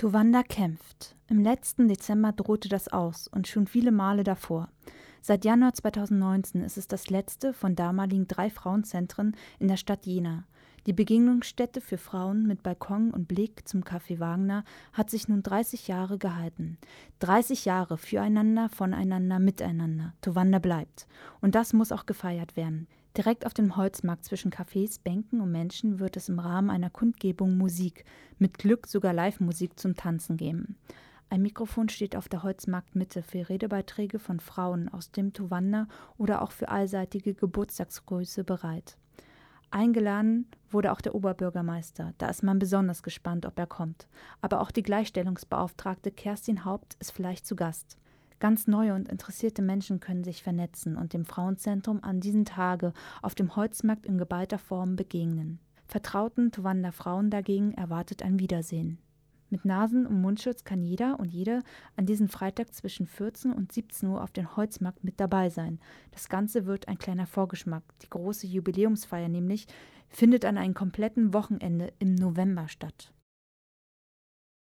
Towanda kämpft. Im letzten Dezember drohte das aus und schon viele Male davor. Seit Januar 2019 ist es das letzte von damaligen drei Frauenzentren in der Stadt Jena. Die Begegnungsstätte für Frauen mit Balkon und Blick zum Café Wagner hat sich nun 30 Jahre gehalten. 30 Jahre füreinander, voneinander, miteinander. Towanda bleibt. Und das muss auch gefeiert werden. Direkt auf dem Holzmarkt zwischen Cafés, Bänken und Menschen wird es im Rahmen einer Kundgebung Musik, mit Glück sogar Live-Musik zum Tanzen geben. Ein Mikrofon steht auf der Holzmarktmitte für Redebeiträge von Frauen aus dem Towanda oder auch für allseitige Geburtstagsgröße bereit. Eingeladen wurde auch der Oberbürgermeister. Da ist man besonders gespannt, ob er kommt. Aber auch die Gleichstellungsbeauftragte Kerstin Haupt ist vielleicht zu Gast. Ganz neue und interessierte Menschen können sich vernetzen und dem Frauenzentrum an diesen Tage auf dem Holzmarkt in geballter Form begegnen. Vertrauten Towanda Frauen dagegen erwartet ein Wiedersehen. Mit Nasen- und Mundschutz kann jeder und jede an diesem Freitag zwischen 14 und 17 Uhr auf dem Holzmarkt mit dabei sein. Das Ganze wird ein kleiner Vorgeschmack. Die große Jubiläumsfeier nämlich findet an einem kompletten Wochenende im November statt.